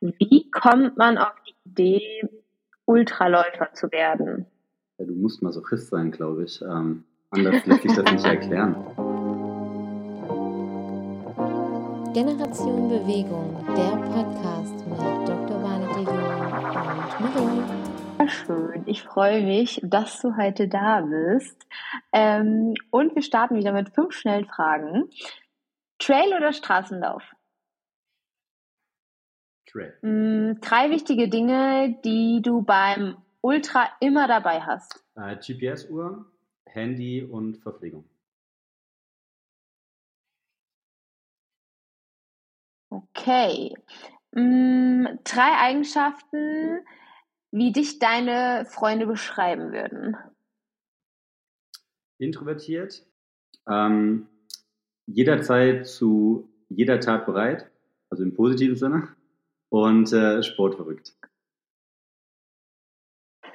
Wie kommt man auf die Idee, Ultraläufer zu werden? Ja, du musst Masochist sein, glaube ich. Ähm, anders lässt sich das nicht erklären. Generation Bewegung, der Podcast mit Dr. Vanity Jung und Marie. Schön, ich freue mich, dass du heute da bist. Ähm, und wir starten wieder mit fünf Schnellfragen. Trail oder Straßenlauf? Trail. Mm, drei wichtige Dinge, die du beim Ultra immer dabei hast. Äh, GPS-Uhr, Handy und Verpflegung. Okay. Mm, drei Eigenschaften, wie dich deine Freunde beschreiben würden. Introvertiert, ähm, jederzeit zu jeder Tat bereit, also im positiven Sinne, und äh, sportverrückt.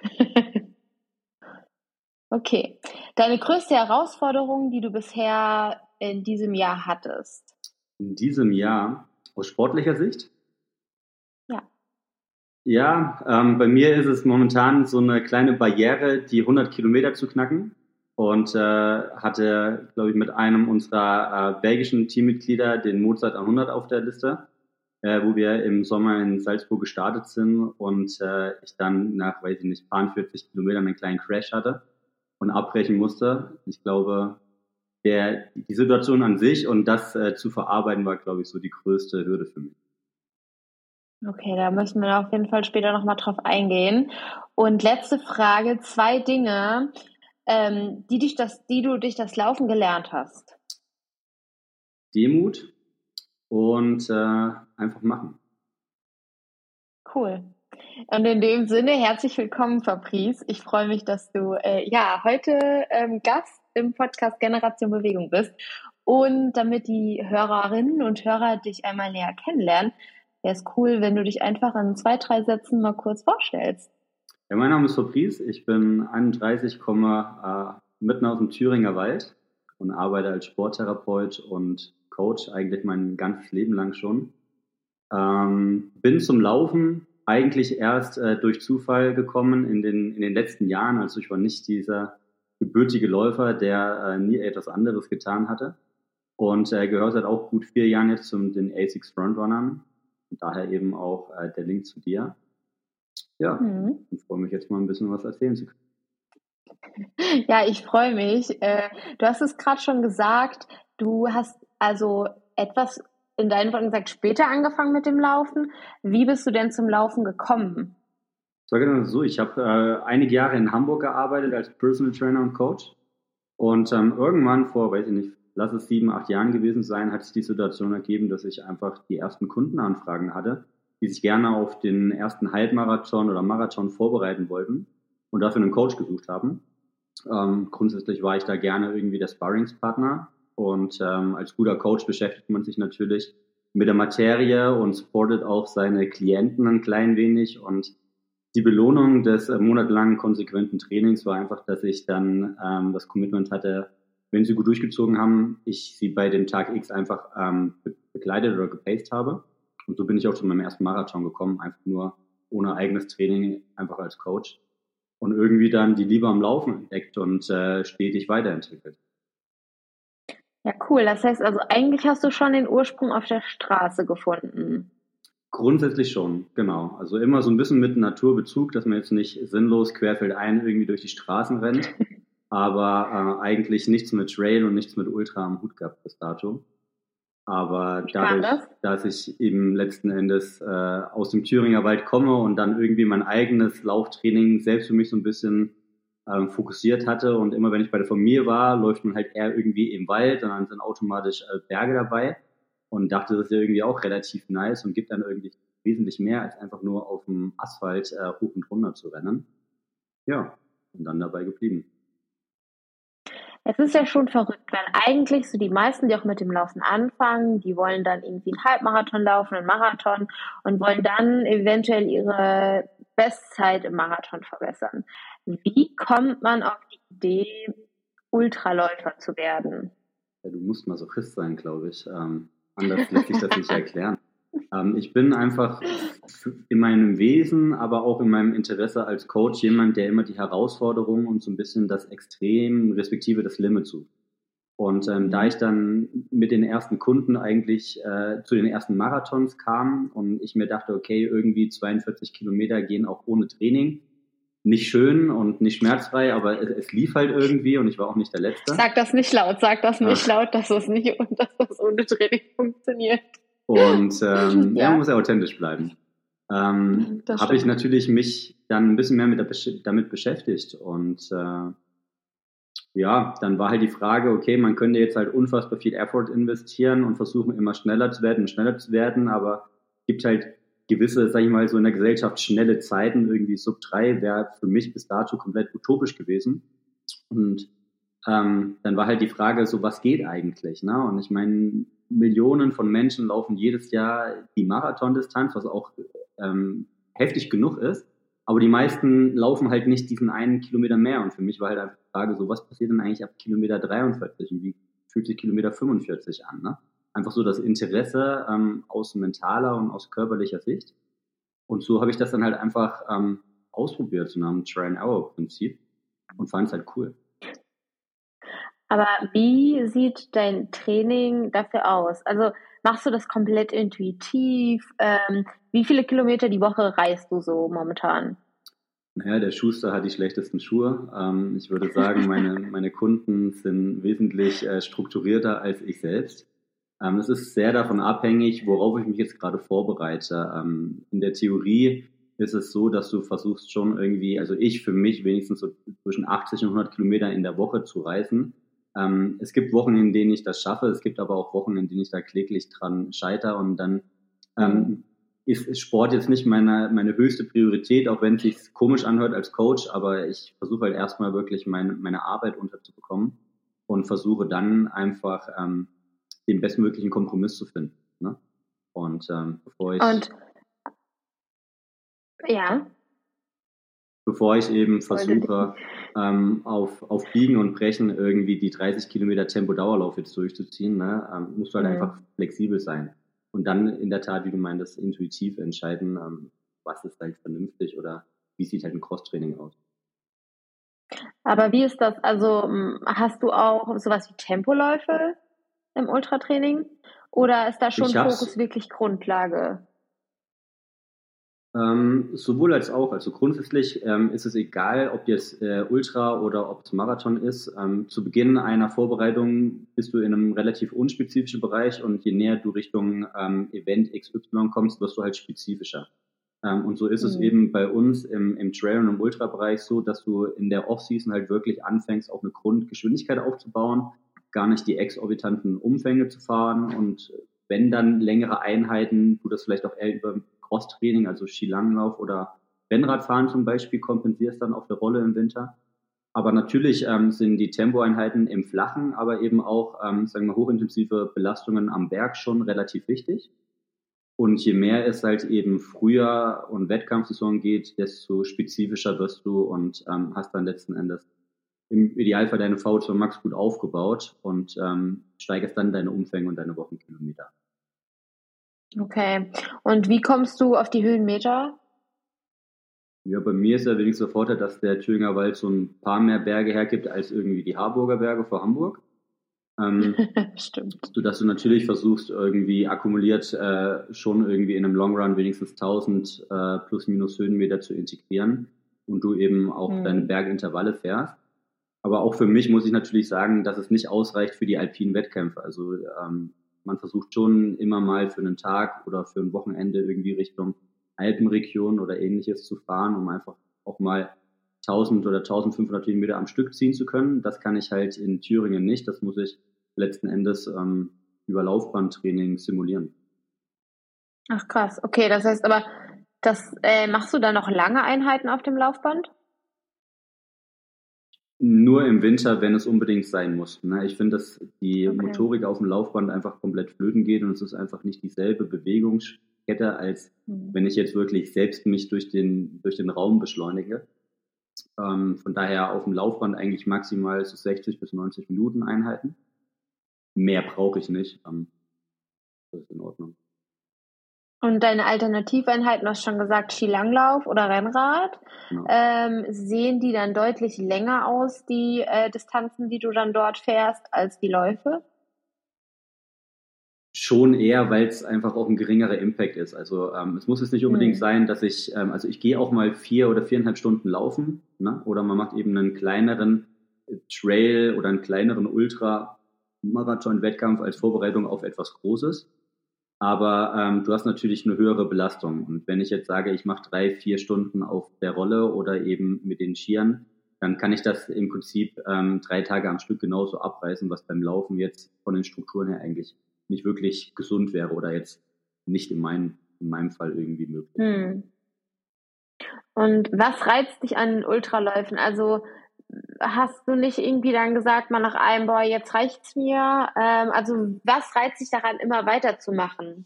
okay. Deine größte Herausforderung, die du bisher in diesem Jahr hattest? In diesem Jahr, aus sportlicher Sicht? Ja. Ja, ähm, bei mir ist es momentan so eine kleine Barriere, die 100 Kilometer zu knacken. Und äh, hatte, glaube ich, mit einem unserer äh, belgischen Teammitglieder den Mozart 100 auf der Liste äh, wo wir im Sommer in Salzburg gestartet sind und äh, ich dann nach, weiß ich nicht, paar 40 Kilometern einen kleinen Crash hatte und abbrechen musste. Ich glaube, der, die Situation an sich und das äh, zu verarbeiten war, glaube ich, so die größte Hürde für mich. Okay, da müssen wir auf jeden Fall später nochmal drauf eingehen. Und letzte Frage, zwei Dinge, ähm, die, dich das, die du durch das Laufen gelernt hast. Demut und äh, einfach machen. Cool. Und in dem Sinne, herzlich willkommen, Fabrice. Ich freue mich, dass du äh, ja heute ähm, Gast im Podcast Generation Bewegung bist. Und damit die Hörerinnen und Hörer dich einmal näher kennenlernen, wäre es cool, wenn du dich einfach in zwei, drei Sätzen mal kurz vorstellst. Ja, mein Name ist Fabrice. Ich bin 31, komme äh, mitten aus dem Thüringer Wald und arbeite als Sporttherapeut und Coach, eigentlich mein ganzes Leben lang schon. Ähm, bin zum Laufen eigentlich erst äh, durch Zufall gekommen in den, in den letzten Jahren. Also ich war nicht dieser gebürtige Läufer, der äh, nie etwas anderes getan hatte. Und äh, gehört seit auch gut vier Jahren jetzt zum den ASICS Frontrunnern. Und daher eben auch äh, der Link zu dir. Ja, mhm. ich freue mich jetzt mal ein bisschen was erzählen zu können. Ja, ich freue mich. Äh, du hast es gerade schon gesagt, du hast also etwas in deinen Worten gesagt, später angefangen mit dem Laufen. Wie bist du denn zum Laufen gekommen? War genau so. Ich habe äh, einige Jahre in Hamburg gearbeitet als Personal Trainer und Coach. Und ähm, irgendwann vor, weiß ich nicht, lass es sieben, acht Jahren gewesen sein, hat sich die Situation ergeben, dass ich einfach die ersten Kundenanfragen hatte, die sich gerne auf den ersten Halbmarathon oder Marathon vorbereiten wollten und dafür einen Coach gesucht haben. Ähm, grundsätzlich war ich da gerne irgendwie der Sparringspartner und ähm, als guter Coach beschäftigt man sich natürlich mit der Materie und supportet auch seine Klienten ein klein wenig. Und die Belohnung des äh, monatelangen konsequenten Trainings war einfach, dass ich dann ähm, das Commitment hatte, wenn sie gut durchgezogen haben, ich sie bei dem Tag X einfach ähm, begleitet oder gepaced habe. Und so bin ich auch zu meinem ersten Marathon gekommen, einfach nur ohne eigenes Training, einfach als Coach. Und irgendwie dann die Liebe am Laufen entdeckt und äh, stetig weiterentwickelt. Ja, cool. Das heißt also, eigentlich hast du schon den Ursprung auf der Straße gefunden. Grundsätzlich schon, genau. Also immer so ein bisschen mit Naturbezug, dass man jetzt nicht sinnlos querfeldein irgendwie durch die Straßen rennt, aber äh, eigentlich nichts mit Trail und nichts mit Ultra am Hut gehabt bis dato. Aber dadurch, dass ich eben letzten Endes äh, aus dem Thüringer Wald komme und dann irgendwie mein eigenes Lauftraining selbst für mich so ein bisschen ähm, fokussiert hatte. Und immer wenn ich bei der Familie war, läuft man halt eher irgendwie im Wald und dann sind automatisch äh, Berge dabei. Und dachte, das ist ja irgendwie auch relativ nice und gibt dann irgendwie wesentlich mehr, als einfach nur auf dem Asphalt äh, hoch und runter zu rennen. Ja, und dann dabei geblieben. Es ist ja schon verrückt, weil eigentlich so die meisten, die auch mit dem Laufen anfangen, die wollen dann irgendwie einen Halbmarathon laufen, einen Marathon und wollen dann eventuell ihre Bestzeit im Marathon verbessern. Wie kommt man auf die Idee, Ultraläufer zu werden? Ja, du musst Masochist sein, glaube ich. Ähm, anders lässt sich das nicht erklären. Ähm, ich bin einfach in meinem Wesen, aber auch in meinem Interesse als Coach jemand, der immer die Herausforderungen und so ein bisschen das Extrem respektive das Limit sucht. Und ähm, da ich dann mit den ersten Kunden eigentlich äh, zu den ersten Marathons kam und ich mir dachte, okay, irgendwie 42 Kilometer gehen auch ohne Training. Nicht schön und nicht schmerzfrei, aber es, es lief halt irgendwie und ich war auch nicht der Letzte. Sag das nicht laut, sag das nicht Ach. laut, dass das nicht dass das ohne Training funktioniert. Und ähm, ja. ja, man muss ja authentisch bleiben. Ähm, Habe ich natürlich mich dann ein bisschen mehr mit damit beschäftigt und äh, ja, dann war halt die Frage, okay, man könnte jetzt halt unfassbar viel Effort investieren und versuchen immer schneller zu werden und schneller zu werden, aber es gibt halt gewisse, sag ich mal, so in der Gesellschaft schnelle Zeiten, irgendwie Sub 3 wäre für mich bis dato komplett utopisch gewesen. Und ähm, dann war halt die Frage, so was geht eigentlich? Ne? Und ich meine, Millionen von Menschen laufen jedes Jahr die Marathondistanz, was auch ähm, heftig genug ist. Aber die meisten laufen halt nicht diesen einen Kilometer mehr. Und für mich war halt einfach die Frage, so was passiert denn eigentlich ab Kilometer 43 und wie fühlt sich Kilometer 45 an? Ne? Einfach so das Interesse ähm, aus mentaler und aus körperlicher Sicht. Und so habe ich das dann halt einfach ähm, ausprobiert, so nach dem Try-and-Hour-Prinzip und fand es halt cool. Aber wie sieht dein Training dafür aus? Also machst du das komplett intuitiv? Ähm, wie viele Kilometer die Woche reist du so momentan? Naja, der Schuster hat die schlechtesten Schuhe. Ähm, ich würde sagen, meine, meine Kunden sind wesentlich äh, strukturierter als ich selbst. Ähm, es ist sehr davon abhängig, worauf ich mich jetzt gerade vorbereite. Ähm, in der Theorie ist es so, dass du versuchst schon irgendwie, also ich für mich wenigstens so zwischen 80 und 100 Kilometer in der Woche zu reisen. Ähm, es gibt Wochen, in denen ich das schaffe. Es gibt aber auch Wochen, in denen ich da kläglich dran scheiter und dann ähm, ist Sport jetzt nicht meine, meine höchste Priorität, auch wenn es sich komisch anhört als Coach, aber ich versuche halt erstmal wirklich meine, meine Arbeit unterzubekommen und versuche dann einfach ähm, den bestmöglichen Kompromiss zu finden. Ne? Und ähm, bevor ich. Und ja. Bevor ich eben versuche, ähm, auf, auf Biegen und Brechen irgendwie die 30 Kilometer Tempo-Dauerlauf jetzt durchzuziehen, ne, ähm, musst du halt mhm. einfach flexibel sein und dann in der Tat, wie du meintest, intuitiv entscheiden, ähm, was ist halt vernünftig oder wie sieht halt ein Cross-Training aus. Aber wie ist das? Also hast du auch sowas wie Tempoläufe im Ultratraining? Oder ist da schon Fokus wirklich Grundlage? Ähm, sowohl als auch. Also grundsätzlich ähm, ist es egal, ob jetzt äh, Ultra oder ob es Marathon ist. Ähm, zu Beginn einer Vorbereitung bist du in einem relativ unspezifischen Bereich und je näher du Richtung ähm, Event XY kommst, wirst du halt spezifischer. Ähm, und so ist mhm. es eben bei uns im, im Trail- und im Ultra-Bereich so, dass du in der Off-Season halt wirklich anfängst, auch eine Grundgeschwindigkeit aufzubauen, gar nicht die exorbitanten Umfänge zu fahren und wenn dann längere Einheiten, du das vielleicht auch eher über Crosstraining, also Skilanglauf oder Rennradfahren zum Beispiel, kompensierst dann auf der Rolle im Winter. Aber natürlich ähm, sind die Tempoeinheiten im Flachen, aber eben auch, ähm, sagen wir, hochintensive Belastungen am Berg schon relativ wichtig. Und je mehr es halt eben früher und Wettkampfsaison geht, desto spezifischer wirst du und ähm, hast dann letzten Endes im Idealfall deine VO2 Max gut aufgebaut und ähm, steigerst dann deine Umfänge und deine Wochenkilometer. Okay. Und wie kommst du auf die Höhenmeter? Ja, bei mir ist ja wenigstens der Vorteil, dass der Thüringer Wald so ein paar mehr Berge hergibt als irgendwie die Harburger Berge vor Hamburg. Ähm, Stimmt. Sodass du natürlich versuchst, irgendwie akkumuliert äh, schon irgendwie in einem Long Run wenigstens 1000 äh, plus minus Höhenmeter zu integrieren und du eben auch mhm. deine Bergintervalle fährst. Aber auch für mich muss ich natürlich sagen, dass es nicht ausreicht für die alpinen Wettkämpfe. Also ähm, man versucht schon immer mal für einen Tag oder für ein Wochenende irgendwie Richtung Alpenregion oder ähnliches zu fahren, um einfach auch mal 1000 oder 1500 Kilometer am Stück ziehen zu können. Das kann ich halt in Thüringen nicht. Das muss ich letzten Endes ähm, über Laufbahntraining simulieren. Ach krass, okay, das heißt aber, das äh, machst du da noch lange Einheiten auf dem Laufband? Nur im Winter, wenn es unbedingt sein muss. Ne? Ich finde, dass die okay. Motorik auf dem Laufband einfach komplett flöten geht und es ist einfach nicht dieselbe Bewegungskette, als mhm. wenn ich jetzt wirklich selbst mich durch den, durch den Raum beschleunige. Ähm, von daher auf dem Laufband eigentlich maximal so 60 bis 90 Minuten Einheiten. Mehr brauche ich nicht. Ähm, das ist in Ordnung. Und deine Alternativeinheiten, du hast schon gesagt, Skilanglauf oder Rennrad, genau. ähm, sehen die dann deutlich länger aus, die äh, Distanzen, die du dann dort fährst, als die Läufe? Schon eher, weil es einfach auch ein geringerer Impact ist. Also ähm, es muss jetzt nicht unbedingt hm. sein, dass ich, ähm, also ich gehe auch mal vier oder viereinhalb Stunden laufen, ne? oder man macht eben einen kleineren Trail oder einen kleineren Ultramarathon-Wettkampf als Vorbereitung auf etwas Großes. Aber ähm, du hast natürlich eine höhere Belastung. Und wenn ich jetzt sage, ich mache drei, vier Stunden auf der Rolle oder eben mit den Skiern, dann kann ich das im Prinzip ähm, drei Tage am Stück genauso abreißen, was beim Laufen jetzt von den Strukturen her eigentlich nicht wirklich gesund wäre oder jetzt nicht in, mein, in meinem Fall irgendwie möglich. Hm. Und was reizt dich an Ultraläufen? Also hast du nicht irgendwie dann gesagt, mal nach einem, boah, jetzt reicht's mir? Ähm, also was reizt dich daran, immer weiterzumachen?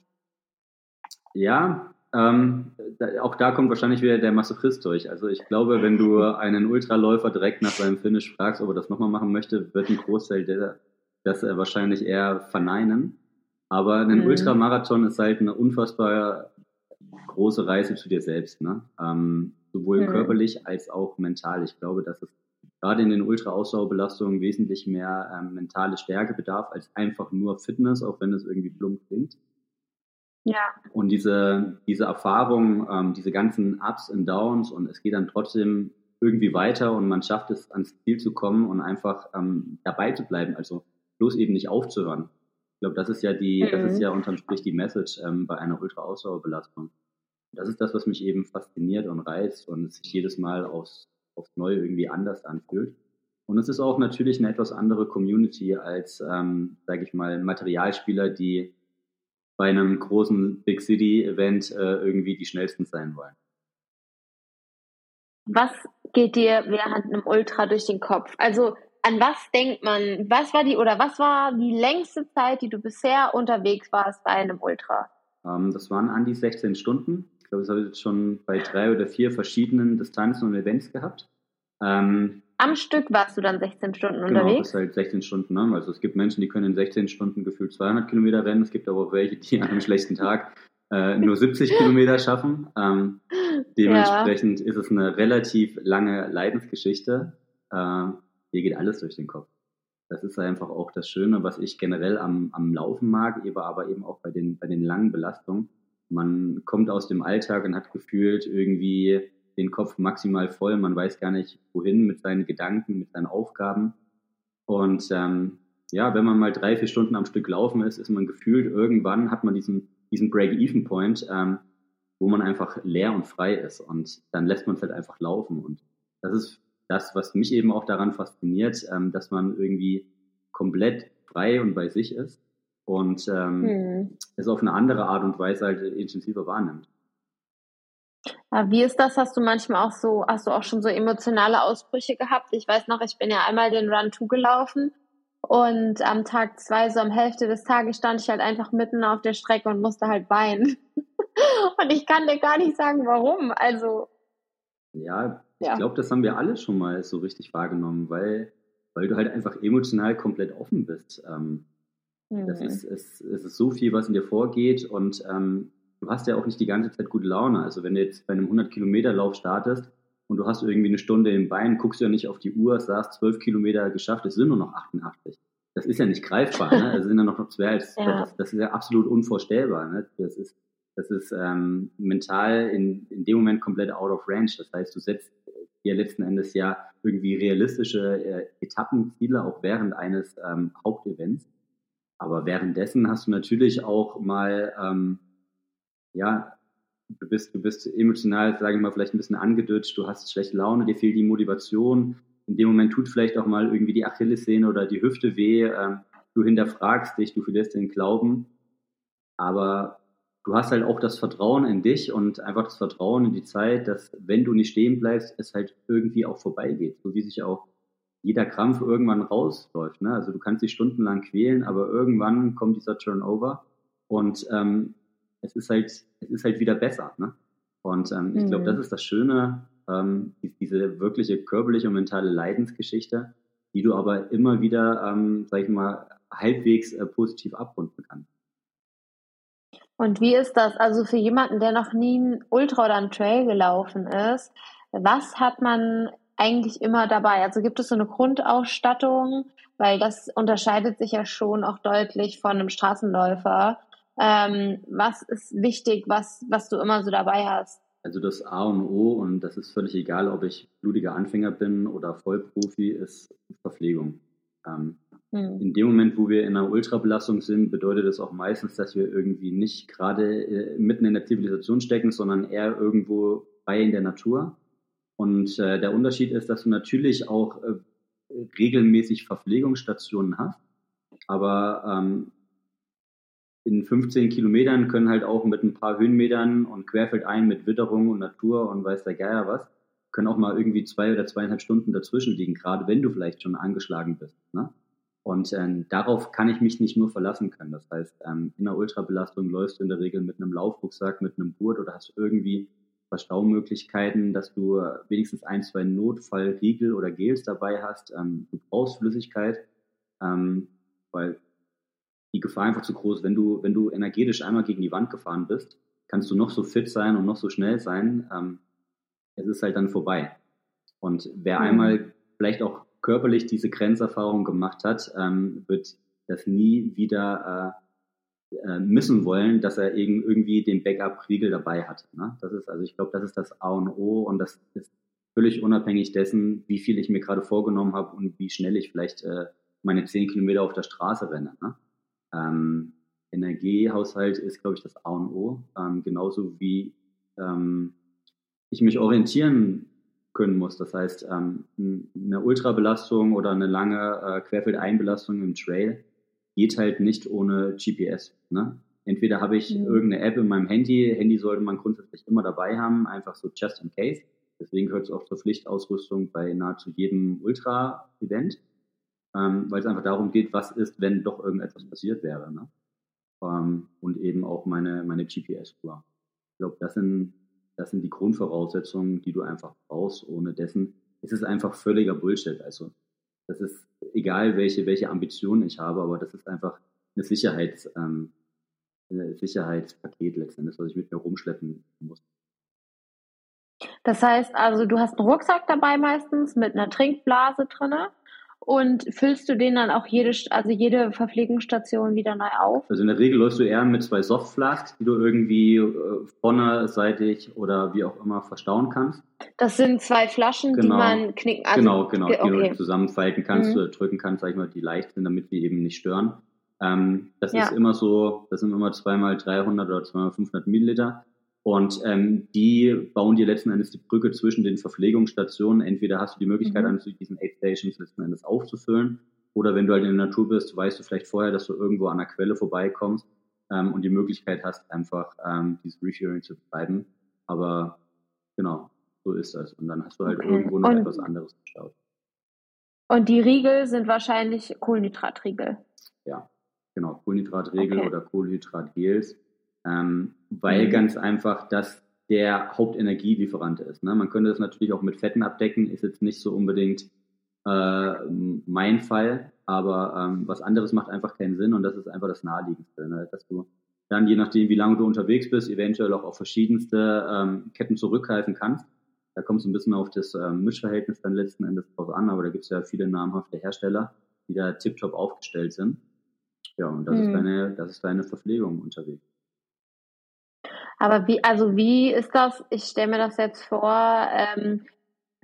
Ja, ähm, da, auch da kommt wahrscheinlich wieder der Masochist durch. Also ich glaube, wenn du einen Ultraläufer direkt nach seinem Finish fragst, ob er das nochmal machen möchte, wird ein Großteil der, das wahrscheinlich eher verneinen. Aber ein mhm. Ultramarathon ist halt eine unfassbar große Reise zu dir selbst, ne? Ähm, sowohl mhm. körperlich als auch mental. Ich glaube, dass es gerade in den Ultra-Ausdauerbelastungen wesentlich mehr ähm, mentale Stärke bedarf als einfach nur Fitness, auch wenn es irgendwie plump klingt. Ja. Und diese, diese Erfahrung, ähm, diese ganzen Ups und Downs und es geht dann trotzdem irgendwie weiter und man schafft es, ans Ziel zu kommen und einfach ähm, dabei zu bleiben, also bloß eben nicht aufzuhören. Ich glaube, das ist ja die, mhm. das ist mhm. ja unterm Strich die Message ähm, bei einer Ultra-Ausdauerbelastung. Das ist das, was mich eben fasziniert und reizt und sich jedes Mal aufs, aufs Neue irgendwie anders anfühlt. Und es ist auch natürlich eine etwas andere Community als, ähm, sage ich mal, Materialspieler, die bei einem großen Big City Event äh, irgendwie die schnellsten sein wollen. Was geht dir während einem Ultra durch den Kopf? Also an was denkt man? Was war die oder was war die längste Zeit, die du bisher unterwegs warst bei einem Ultra? Ähm, das waren an die 16 Stunden. Glaube, das habe ich jetzt schon bei drei oder vier verschiedenen Distanzen und Events gehabt. Ähm, Am Stück warst du dann 16 Stunden genau, unterwegs? Genau, das ist halt 16 Stunden. Ne? Also es gibt Menschen, die können in 16 Stunden gefühlt 200 Kilometer rennen. Es gibt aber auch welche, die an einem schlechten Tag äh, nur 70 Kilometer schaffen. Ähm, dementsprechend ja. ist es eine relativ lange Leidensgeschichte. Äh, hier geht alles durch den Kopf. Das ist einfach auch das Schöne, was ich generell am, am Laufen mag, aber eben auch bei den, bei den langen Belastungen. Man kommt aus dem Alltag und hat gefühlt irgendwie den Kopf maximal voll. Man weiß gar nicht, wohin mit seinen Gedanken, mit seinen Aufgaben. Und ähm, ja, wenn man mal drei, vier Stunden am Stück laufen ist, ist man gefühlt, irgendwann hat man diesen, diesen Break-Even-Point, ähm, wo man einfach leer und frei ist. Und dann lässt man es halt einfach laufen. Und das ist das, was mich eben auch daran fasziniert, ähm, dass man irgendwie komplett frei und bei sich ist und ähm, hm. es auf eine andere Art und Weise halt intensiver wahrnimmt. Wie ist das? Hast du manchmal auch so, hast du auch schon so emotionale Ausbrüche gehabt? Ich weiß noch, ich bin ja einmal den Run 2 gelaufen und am Tag zwei, so am Hälfte des Tages, stand ich halt einfach mitten auf der Strecke und musste halt weinen. und ich kann dir gar nicht sagen, warum. Also. Ja, ich ja. glaube, das haben wir alle schon mal so richtig wahrgenommen, weil, weil du halt einfach emotional komplett offen bist. Ähm, mhm. das ist, es, es ist so viel, was in dir vorgeht und ähm, du hast ja auch nicht die ganze Zeit gute Laune. Also wenn du jetzt bei einem 100-Kilometer-Lauf startest und du hast irgendwie eine Stunde im Bein, guckst du ja nicht auf die Uhr, sagst 12 Kilometer geschafft, es sind nur noch 88. Das ist ja nicht greifbar, ne? Es sind ja noch zwei, das, ja. das, das ist ja absolut unvorstellbar. Ne? Das ist, das ist ähm, mental in, in dem Moment komplett out of range. Das heißt, du setzt dir letzten Endes ja irgendwie realistische äh, Etappenziele auch während eines ähm, Hauptevents. Aber währenddessen hast du natürlich auch mal, ähm, ja, du bist, du bist emotional, sage ich mal, vielleicht ein bisschen angedutscht, du hast schlechte Laune, dir fehlt die Motivation. In dem Moment tut vielleicht auch mal irgendwie die Achillessehne oder die Hüfte weh. Ähm, du hinterfragst dich, du verlierst den Glauben. Aber du hast halt auch das Vertrauen in dich und einfach das Vertrauen in die Zeit, dass wenn du nicht stehen bleibst, es halt irgendwie auch vorbeigeht. So wie sich auch jeder Krampf irgendwann rausläuft. Ne? Also du kannst dich stundenlang quälen, aber irgendwann kommt dieser Turnover und ähm, es ist halt, es ist halt wieder besser. Ne? Und ähm, mhm. ich glaube, das ist das Schöne, ähm, diese wirkliche körperliche und mentale Leidensgeschichte, die du aber immer wieder, ähm, sag ich mal, halbwegs äh, positiv abrunden kannst. Und wie ist das? Also für jemanden, der noch nie ein Ultra oder ein Trail gelaufen ist, was hat man eigentlich immer dabei? Also gibt es so eine Grundausstattung? Weil das unterscheidet sich ja schon auch deutlich von einem Straßenläufer. Ähm, was ist wichtig, was, was du immer so dabei hast? Also das A und O, und das ist völlig egal, ob ich blutiger Anfänger bin oder Vollprofi, ist Verpflegung. Ähm, hm. In dem Moment, wo wir in einer Ultrabelastung sind, bedeutet das auch meistens, dass wir irgendwie nicht gerade äh, mitten in der Zivilisation stecken, sondern eher irgendwo bei in der Natur. Und äh, der Unterschied ist, dass du natürlich auch äh, regelmäßig Verpflegungsstationen hast, aber ähm, in 15 Kilometern können halt auch mit ein paar Höhenmetern und querfeldein mit Witterung und Natur und weiß der Geier was, können auch mal irgendwie zwei oder zweieinhalb Stunden dazwischen liegen, gerade wenn du vielleicht schon angeschlagen bist. Ne? Und ähm, darauf kann ich mich nicht nur verlassen können. Das heißt, ähm, in der Ultrabelastung läufst du in der Regel mit einem Laufrucksack, mit einem Gurt oder hast irgendwie Verstaumöglichkeiten, dass du wenigstens ein, zwei Notfallriegel oder Gels dabei hast. Ähm, du brauchst Flüssigkeit, ähm, weil die Gefahr einfach zu groß. Wenn du, wenn du energetisch einmal gegen die Wand gefahren bist, kannst du noch so fit sein und noch so schnell sein. Ähm, es ist halt dann vorbei. Und wer mhm. einmal vielleicht auch körperlich diese Grenzerfahrung gemacht hat, ähm, wird das nie wieder äh, äh, missen wollen, dass er irgendwie den Backup-Riegel dabei hat. Ne? Das ist also, ich glaube, das ist das A und O und das ist völlig unabhängig dessen, wie viel ich mir gerade vorgenommen habe und wie schnell ich vielleicht äh, meine zehn Kilometer auf der Straße renne. Ne? Ähm, Energiehaushalt ist, glaube ich, das A und O. Ähm, genauso wie ähm, ich mich orientieren können muss. Das heißt, ähm, eine Ultrabelastung oder eine lange äh, Querfeldeinbelastung im Trail geht halt nicht ohne GPS. Ne? Entweder habe ich mhm. irgendeine App in meinem Handy. Handy sollte man grundsätzlich immer dabei haben, einfach so just in case. Deswegen gehört es auch zur Pflichtausrüstung bei nahezu jedem Ultra-Event ähm, weil es einfach darum geht, was ist, wenn doch irgendetwas passiert wäre. Ne? Ähm, und eben auch meine, meine GPS-Tour. Ich glaube, das sind, das sind die Grundvoraussetzungen, die du einfach brauchst. Ohne dessen ist es einfach völliger Bullshit. Also das ist egal, welche, welche Ambitionen ich habe, aber das ist einfach eine Sicherheits, ähm, eine Sicherheitspaket letztendlich, was ich mit mir rumschleppen muss. Das heißt also, du hast einen Rucksack dabei meistens mit einer Trinkblase drinne und füllst du den dann auch jede, also jede Verpflegungsstation wieder neu auf? Also in der Regel läufst du eher mit zwei Softflasks, die du irgendwie äh, vorne, seitig oder wie auch immer verstauen kannst. Das sind zwei Flaschen, genau. die man knicken also, Genau, genau, okay. die du zusammenfalten kannst, mhm. drücken kannst, sag ich mal, die leicht sind, damit die eben nicht stören. Ähm, das ja. ist immer so, das sind immer zweimal 300 oder zweimal 500 Milliliter. Und ähm, die bauen dir letzten Endes die Brücke zwischen den Verpflegungsstationen. Entweder hast du die Möglichkeit, mhm. an diesen Aid Stations letzten Endes aufzufüllen, oder wenn du halt in der Natur bist, weißt du vielleicht vorher, dass du irgendwo an der Quelle vorbeikommst ähm, und die Möglichkeit hast, einfach ähm, dieses Refueling zu betreiben. Aber genau, so ist das. Und dann hast du halt okay. irgendwo noch und, etwas anderes gestaut. Und die Riegel sind wahrscheinlich Kohlenhydratriegel. Ja, genau, Kohlenhydratriegel okay. oder Kohlenhydratgels ähm, weil ganz einfach das der Hauptenergielieferant ist. Ne? Man könnte das natürlich auch mit Fetten abdecken, ist jetzt nicht so unbedingt äh, mein Fall, aber ähm, was anderes macht einfach keinen Sinn und das ist einfach das Naheliegendste, ne? dass du dann, je nachdem, wie lange du unterwegs bist, eventuell auch auf verschiedenste ähm, Ketten zurückgreifen kannst. Da kommt es ein bisschen auf das ähm, Mischverhältnis dann letzten Endes drauf an, aber da gibt es ja viele namhafte Hersteller, die da tiptop aufgestellt sind. Ja, und das, mhm. ist deine, das ist deine Verpflegung unterwegs. Aber wie, also wie ist das? Ich stelle mir das jetzt vor, ähm,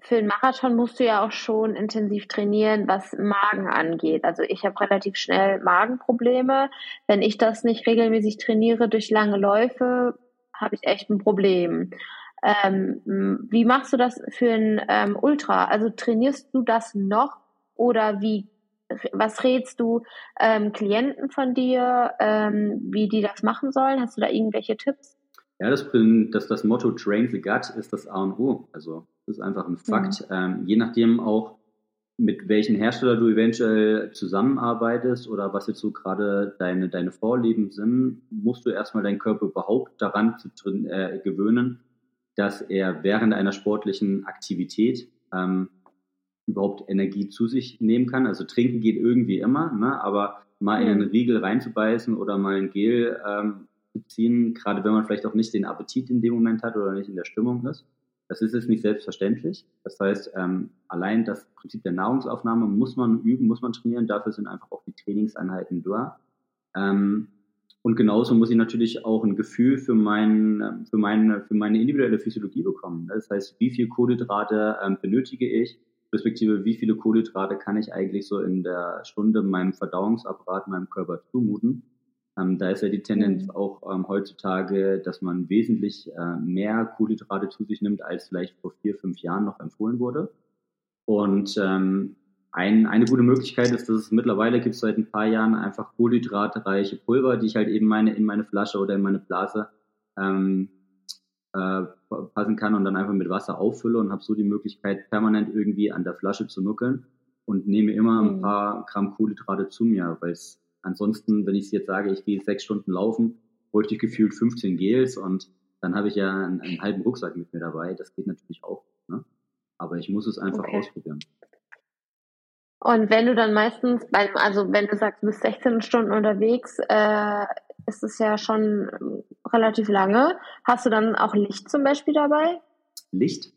für den Marathon musst du ja auch schon intensiv trainieren, was Magen angeht. Also ich habe relativ schnell Magenprobleme. Wenn ich das nicht regelmäßig trainiere durch lange Läufe, habe ich echt ein Problem. Ähm, wie machst du das für ein ähm, Ultra? Also trainierst du das noch oder wie was rätst du ähm, Klienten von dir, ähm, wie die das machen sollen? Hast du da irgendwelche Tipps? Ja, das, das, das Motto Train the Gut ist das A und O. Also das ist einfach ein Fakt. Mhm. Ähm, je nachdem auch, mit welchen Hersteller du eventuell zusammenarbeitest oder was jetzt so gerade deine, deine Vorlieben sind, musst du erstmal deinen Körper überhaupt daran zu, äh, gewöhnen, dass er während einer sportlichen Aktivität ähm, überhaupt Energie zu sich nehmen kann. Also trinken geht irgendwie immer, ne? aber mal in einen Riegel reinzubeißen oder mal ein Gel ähm, zu ziehen, gerade wenn man vielleicht auch nicht den Appetit in dem Moment hat oder nicht in der Stimmung ist. Das ist jetzt nicht selbstverständlich. Das heißt, ähm, allein das Prinzip der Nahrungsaufnahme muss man üben, muss man trainieren. Dafür sind einfach auch die Trainingseinheiten da. Ähm, und genauso muss ich natürlich auch ein Gefühl für, mein, für, meine, für meine individuelle Physiologie bekommen. Das heißt, wie viel Kohlenhydrate ähm, benötige ich, respektive wie viele Kohlenhydrate kann ich eigentlich so in der Stunde meinem Verdauungsapparat, meinem Körper zumuten. Ähm, da ist ja die Tendenz mhm. auch ähm, heutzutage, dass man wesentlich äh, mehr Kohlenhydrate zu sich nimmt, als vielleicht vor vier, fünf Jahren noch empfohlen wurde. Und ähm, ein, eine gute Möglichkeit ist, dass es mittlerweile gibt seit ein paar Jahren einfach kohlenhydratreiche Pulver, die ich halt eben meine in meine Flasche oder in meine Blase ähm, äh, passen kann und dann einfach mit Wasser auffülle und habe so die Möglichkeit, permanent irgendwie an der Flasche zu nuckeln und nehme immer ein mhm. paar Gramm Kohlenhydrate zu mir, weil es ansonsten, wenn ich jetzt sage, ich gehe sechs Stunden laufen, bräuchte ich gefühlt 15 Gels und dann habe ich ja einen, einen, halben Rucksack mit mir dabei. Das geht natürlich auch. Ne? Aber ich muss es einfach okay. ausprobieren. Und wenn du dann meistens beim, also wenn du sagst, du bist 16 Stunden unterwegs, äh, ist es ja schon relativ lange. Hast du dann auch Licht zum Beispiel dabei? Licht?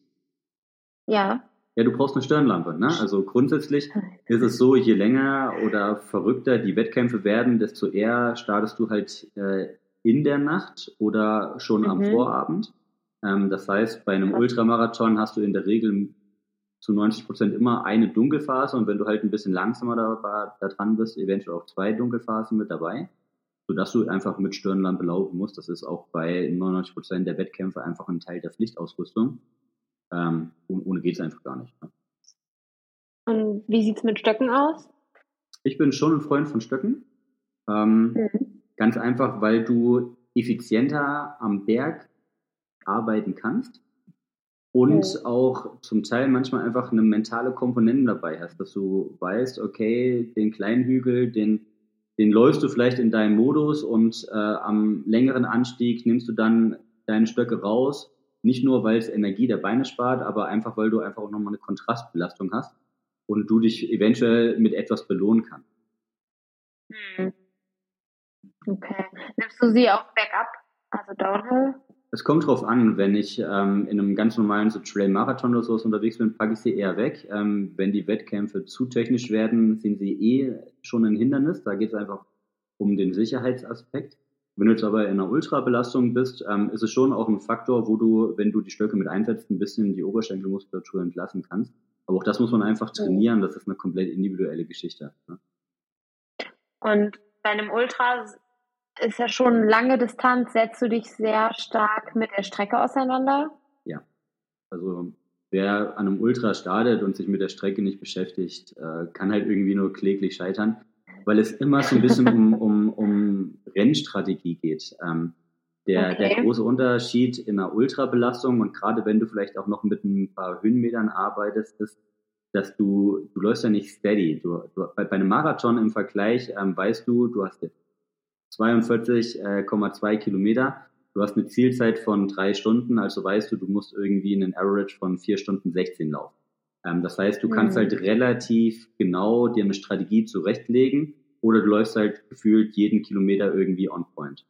Ja. Ja, du brauchst eine Stirnlampe. Ne? Also grundsätzlich ist es so, je länger oder verrückter die Wettkämpfe werden, desto eher startest du halt äh, in der Nacht oder schon mhm. am Vorabend. Ähm, das heißt, bei einem Ultramarathon hast du in der Regel zu 90 Prozent immer eine Dunkelphase und wenn du halt ein bisschen langsamer da, da dran bist, eventuell auch zwei Dunkelphasen mit dabei, sodass du einfach mit Stirnlampe laufen musst. Das ist auch bei 99 Prozent der Wettkämpfe einfach ein Teil der Pflichtausrüstung. Ähm, ohne geht es einfach gar nicht. Ne? Und wie sieht's mit Stöcken aus? Ich bin schon ein Freund von Stöcken. Ähm, mhm. Ganz einfach, weil du effizienter am Berg arbeiten kannst und ja. auch zum Teil manchmal einfach eine mentale Komponente dabei hast, dass du weißt, okay, den kleinen Hügel, den, den läufst du vielleicht in deinem Modus und äh, am längeren Anstieg nimmst du dann deine Stöcke raus, nicht nur, weil es Energie der Beine spart, aber einfach, weil du einfach auch nochmal eine Kontrastbelastung hast und du dich eventuell mit etwas belohnen kannst. Hm. Okay. Nimmst du sie auch Backup, also Downhill? Es kommt drauf an, wenn ich ähm, in einem ganz normalen so Trail-Marathon oder sowas unterwegs bin, packe ich sie eher weg. Ähm, wenn die Wettkämpfe zu technisch werden, sind sie eh schon ein Hindernis. Da geht es einfach um den Sicherheitsaspekt. Wenn du jetzt aber in einer Ultrabelastung bist, ähm, ist es schon auch ein Faktor, wo du, wenn du die Stöcke mit einsetzt, ein bisschen die Oberschenkelmuskulatur entlassen kannst. Aber auch das muss man einfach trainieren. Das ist eine komplett individuelle Geschichte. Ne? Und bei einem Ultra ist ja schon lange Distanz. Setzt du dich sehr stark mit der Strecke auseinander? Ja. Also wer an einem Ultra startet und sich mit der Strecke nicht beschäftigt, äh, kann halt irgendwie nur kläglich scheitern, weil es immer so ein bisschen um, um, um Rennstrategie geht. Ähm, der, okay. der große Unterschied in einer Ultrabelastung und gerade wenn du vielleicht auch noch mit ein paar Höhenmetern arbeitest, ist, dass du, du läufst ja nicht steady. Du, du, bei, bei einem Marathon im Vergleich ähm, weißt du, du hast jetzt 42,2 äh, Kilometer. Du hast eine Zielzeit von drei Stunden, also weißt du, du musst irgendwie einen Average von vier Stunden 16 laufen. Ähm, das heißt, du kannst mhm. halt relativ genau dir eine Strategie zurechtlegen oder du läufst halt gefühlt jeden Kilometer irgendwie on point.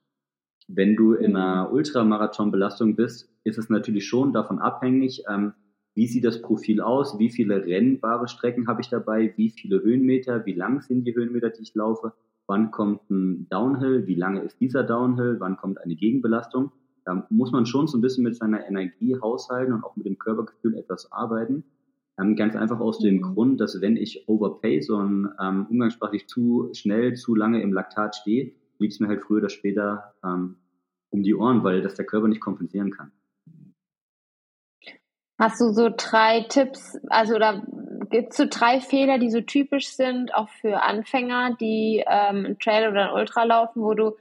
Wenn du in einer mhm. Ultramarathon-Belastung bist, ist es natürlich schon davon abhängig, ähm, wie sieht das Profil aus, wie viele rennbare Strecken habe ich dabei, wie viele Höhenmeter, wie lang sind die Höhenmeter, die ich laufe wann kommt ein Downhill, wie lange ist dieser Downhill, wann kommt eine Gegenbelastung. Da muss man schon so ein bisschen mit seiner Energie haushalten und auch mit dem Körpergefühl etwas arbeiten. Ähm, ganz einfach aus dem mhm. Grund, dass wenn ich overpace und ähm, umgangssprachlich zu schnell, zu lange im Laktat stehe, liegt es mir halt früher oder später ähm, um die Ohren, weil das der Körper nicht kompensieren kann. Hast du so drei Tipps, also oder gibt es so drei Fehler, die so typisch sind, auch für Anfänger, die ähm, einen Trail oder ein Ultra laufen, wo du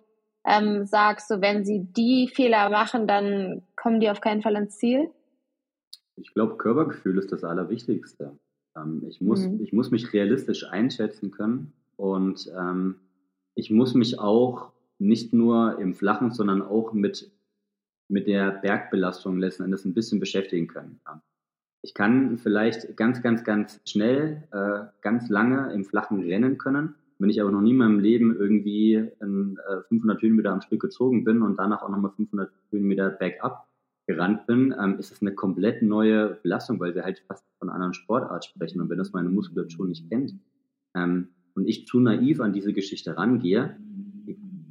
ähm, sagst, so wenn sie die Fehler machen, dann kommen die auf keinen Fall ins Ziel? Ich glaube, Körpergefühl ist das Allerwichtigste. Ähm, ich, muss, mhm. ich muss mich realistisch einschätzen können und ähm, ich muss mich auch nicht nur im Flachen, sondern auch mit, mit der Bergbelastung letzten Endes ein bisschen beschäftigen können. Ich kann vielleicht ganz, ganz, ganz schnell, äh, ganz lange im Flachen rennen können, Wenn ich aber noch nie in meinem Leben irgendwie in, äh, 500 Höhenmeter am Stück gezogen bin und danach auch nochmal 500 Höhenmeter bergab gerannt bin, ähm, ist es eine komplett neue Belastung, weil wir halt fast von einer anderen Sportart sprechen. Und wenn das meine Muskulatur nicht kennt ähm, und ich zu naiv an diese Geschichte rangehe,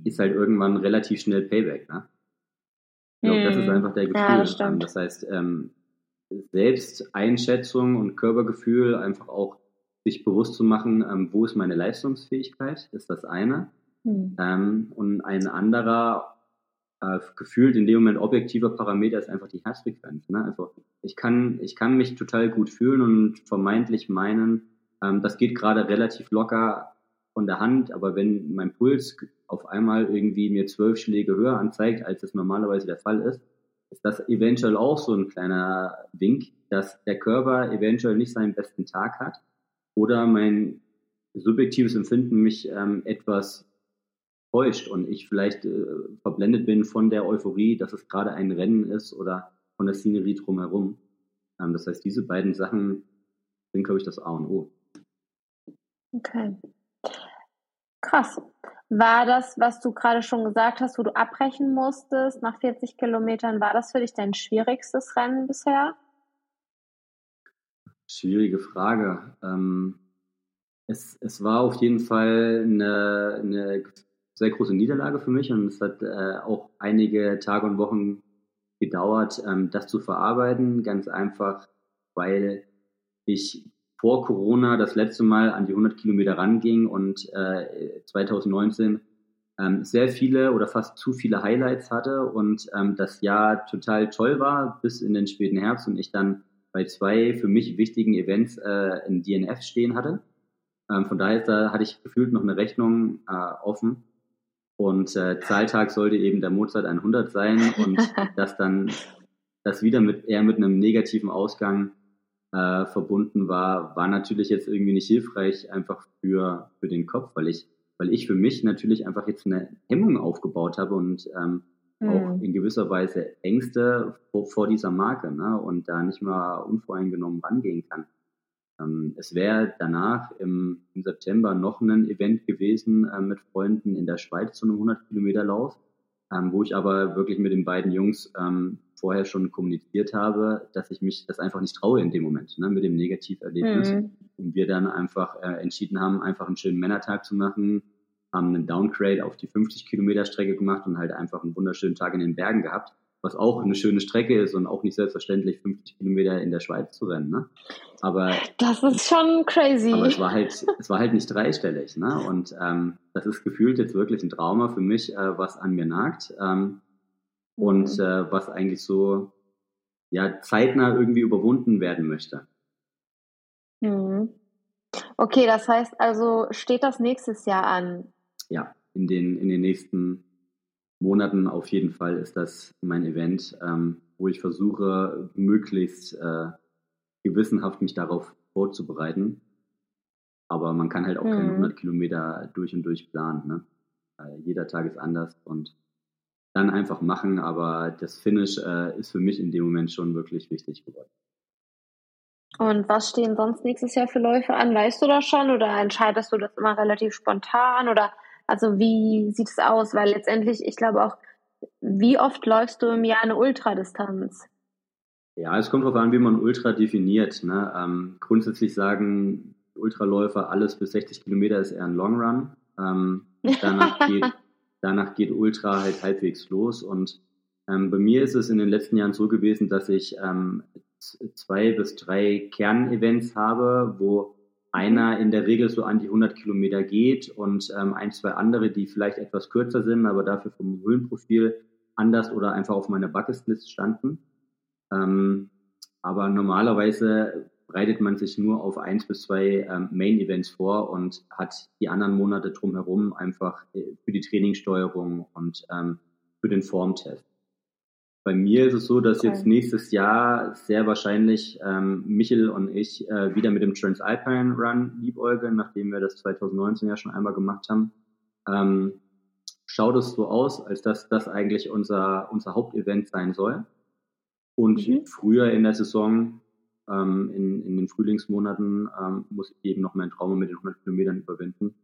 ist halt irgendwann relativ schnell Payback. Ne? Ich glaube, das ist mhm. einfach der Gefühl. Ja, das, ähm, das, heißt, ähm, Selbsteinschätzung und Körpergefühl einfach auch sich bewusst zu machen, ähm, wo ist meine Leistungsfähigkeit, ist das eine. Mhm. Ähm, und ein anderer äh, gefühlt in dem Moment objektiver Parameter ist einfach die Herzfrequenz. Ne? Also ich kann, ich kann mich total gut fühlen und vermeintlich meinen, ähm, das geht gerade relativ locker von der Hand, aber wenn mein Puls auf einmal irgendwie mir zwölf Schläge höher anzeigt, als es normalerweise der Fall ist, ist das eventuell auch so ein kleiner Wink, dass der Körper eventuell nicht seinen besten Tag hat oder mein subjektives Empfinden mich ähm, etwas täuscht und ich vielleicht äh, verblendet bin von der Euphorie, dass es gerade ein Rennen ist oder von der Szenerie drumherum. Ähm, das heißt, diese beiden Sachen sind, glaube ich, das A und O. Okay. Krass. War das, was du gerade schon gesagt hast, wo du abbrechen musstest nach 40 Kilometern, war das für dich dein schwierigstes Rennen bisher? Schwierige Frage. Ähm, es, es war auf jeden Fall eine, eine sehr große Niederlage für mich und es hat äh, auch einige Tage und Wochen gedauert, ähm, das zu verarbeiten. Ganz einfach, weil ich vor Corona das letzte Mal an die 100 Kilometer ranging und äh, 2019 ähm, sehr viele oder fast zu viele Highlights hatte und ähm, das Jahr total toll war bis in den späten Herbst und ich dann bei zwei für mich wichtigen Events äh, in DNF stehen hatte. Ähm, von daher da hatte ich gefühlt noch eine Rechnung äh, offen und äh, Zahltag sollte eben der Mozart 100 sein und das dann das wieder mit eher mit einem negativen Ausgang äh, verbunden war, war natürlich jetzt irgendwie nicht hilfreich einfach für, für den Kopf, weil ich, weil ich für mich natürlich einfach jetzt eine Hemmung aufgebaut habe und ähm, mhm. auch in gewisser Weise Ängste vor, vor dieser Marke ne, und da nicht mal unvoreingenommen rangehen kann. Ähm, es wäre danach im, im, September noch ein Event gewesen äh, mit Freunden in der Schweiz zu einem 100 Kilometer Lauf, ähm, wo ich aber wirklich mit den beiden Jungs ähm, vorher schon kommuniziert habe, dass ich mich das einfach nicht traue in dem Moment, ne, mit dem Negativerlebnis. Mhm. Und wir dann einfach äh, entschieden haben, einfach einen schönen Männertag zu machen, haben einen Downgrade auf die 50 Kilometer Strecke gemacht und halt einfach einen wunderschönen Tag in den Bergen gehabt, was auch eine schöne Strecke ist und auch nicht selbstverständlich 50 Kilometer in der Schweiz zu rennen. Ne? Aber das ist schon crazy. Aber es war halt, es war halt nicht dreistellig. Ne? Und ähm, das ist gefühlt jetzt wirklich ein Trauma für mich, äh, was an mir nagt. Ähm, und mhm. äh, was eigentlich so ja zeitnah irgendwie überwunden werden möchte. Mhm. Okay, das heißt also, steht das nächstes Jahr an? Ja, in den, in den nächsten Monaten auf jeden Fall ist das mein Event, ähm, wo ich versuche, möglichst äh, gewissenhaft mich darauf vorzubereiten. Aber man kann halt auch mhm. keine 100 Kilometer durch und durch planen. Ne? Äh, jeder Tag ist anders und dann einfach machen, aber das Finish äh, ist für mich in dem Moment schon wirklich wichtig geworden. Und was stehen sonst nächstes Jahr für Läufe an? Weißt du das schon oder entscheidest du das immer relativ spontan oder also wie sieht es aus? Weil letztendlich, ich glaube auch, wie oft läufst du im Jahr eine Ultradistanz? Ja, es kommt darauf an, wie man Ultra definiert. Ne? Ähm, grundsätzlich sagen Ultraläufer, alles bis 60 Kilometer ist eher ein Long Run. Ähm, danach geht danach geht Ultra halt halbwegs los. Und ähm, bei mir ist es in den letzten Jahren so gewesen, dass ich ähm, zwei bis drei Kernevents habe, wo einer in der Regel so an die 100 Kilometer geht und ähm, ein, zwei andere, die vielleicht etwas kürzer sind, aber dafür vom Höhenprofil anders oder einfach auf meiner Bucketlist standen. Ähm, aber normalerweise bereitet man sich nur auf eins bis zwei ähm, Main-Events vor und hat die anderen Monate drumherum einfach äh, für die Trainingssteuerung und ähm, für den Formtest. Bei mir ist es so, dass jetzt nächstes Jahr sehr wahrscheinlich ähm, Michel und ich äh, wieder mit dem Transalpine Run liebäugeln, nachdem wir das 2019 ja schon einmal gemacht haben. Ähm, schaut es so aus, als dass das eigentlich unser, unser Hauptevent sein soll. Und mhm. früher in der Saison ähm, in, in den Frühlingsmonaten ähm, muss ich eben noch mein Trauma mit den 100 Kilometern überwinden.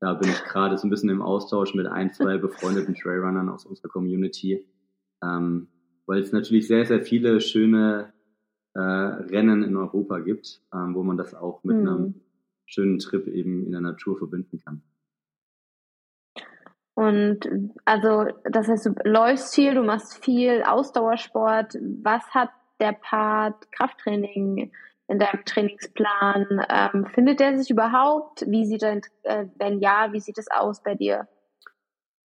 Da bin ich gerade so ein bisschen im Austausch mit ein, zwei befreundeten Trailrunnern aus unserer Community, ähm, weil es natürlich sehr, sehr viele schöne äh, Rennen in Europa gibt, ähm, wo man das auch mit mhm. einem schönen Trip eben in der Natur verbinden kann. Und also, das heißt, du läufst viel, du machst viel Ausdauersport. Was hat der Part Krafttraining in deinem Trainingsplan? Ähm, findet der sich überhaupt? Wie sieht er, äh, wenn ja, wie sieht es aus bei dir?